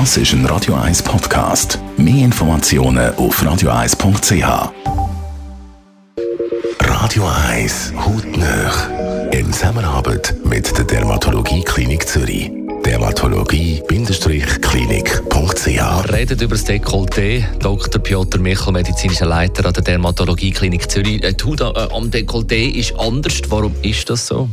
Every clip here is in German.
Das ist ein Radio 1 Podcast. Mehr Informationen auf radio1.ch. Radio 1 Hautnöch. In Zusammenarbeit mit der Dermatologie Klinik Zürich. Dermatologie-klinik.ch Wir reden über das Dekolleté. Dr. Piotr Michel, medizinischer Leiter an der Dermatologie Klinik Zürich. Äh, Die Haut äh, am Dekolleté ist anders. Warum ist das so?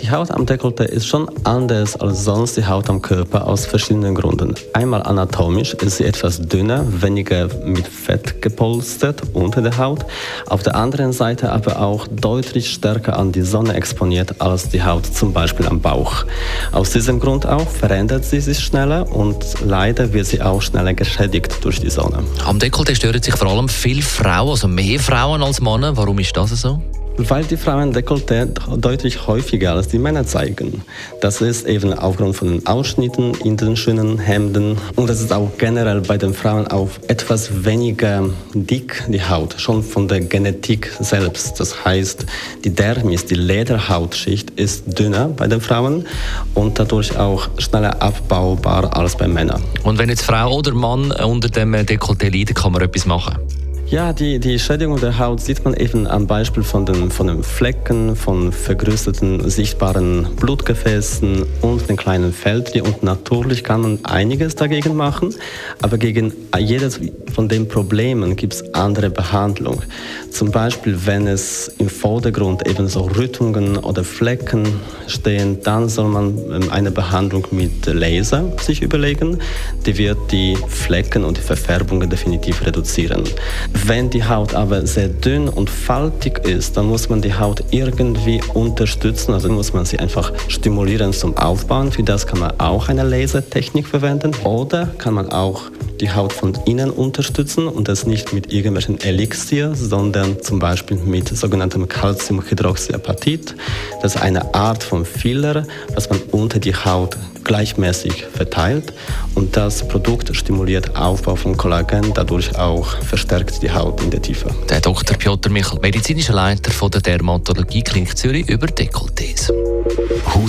Die Haut am Dekolleté ist schon anders als sonst die Haut am Körper aus verschiedenen Gründen. Einmal anatomisch ist sie etwas dünner, weniger mit Fett gepolstert unter der Haut. Auf der anderen Seite aber auch deutlich stärker an die Sonne exponiert als die Haut zum Beispiel am Bauch. Aus diesem Grund auch verändert sie sich schneller und leider wird sie auch schneller geschädigt durch die Sonne. Am Dekolleté stören sich vor allem viele Frauen, also mehr Frauen als Männer. Warum ist das so? Weil die Frauen Dekolleté deutlich häufiger als die Männer zeigen. Das ist eben aufgrund von den Ausschnitten in den schönen Hemden. Und das ist auch generell bei den Frauen auch etwas weniger dick, die Haut, schon von der Genetik selbst. Das heißt, die Dermis, die Lederhautschicht, ist dünner bei den Frauen und dadurch auch schneller abbaubar als bei Männern. Und wenn jetzt Frau oder Mann unter dem Dekolleté leidet, kann man etwas machen? Ja, die, die Schädigung der Haut sieht man eben am Beispiel von den, von den Flecken, von vergrößerten sichtbaren Blutgefäßen und den kleinen Fältchen. Und natürlich kann man einiges dagegen machen, aber gegen jedes von den Problemen gibt es andere Behandlung. Zum Beispiel, wenn es im Vordergrund eben so Rüttungen oder Flecken stehen, dann soll man ähm, eine Behandlung mit Laser sich überlegen. Die wird die Flecken und die Verfärbungen definitiv reduzieren. Wenn die Haut aber sehr dünn und faltig ist, dann muss man die Haut irgendwie unterstützen. Also muss man sie einfach stimulieren zum Aufbauen. Für das kann man auch eine Lasertechnik verwenden. Oder kann man auch die Haut von innen unterstützen und das nicht mit irgendwelchen Elixier, sondern zum Beispiel mit sogenanntem Calciumhydroxyapatit. Das ist eine Art von Filler, was man unter die Haut gleichmäßig verteilt und das Produkt stimuliert Aufbau von Kollagen, dadurch auch verstärkt die Haut in der Tiefe. Der Dr. Piotr Michel, medizinischer Leiter von der Dermatologie Klinik Zürich über Dekolletés. Auch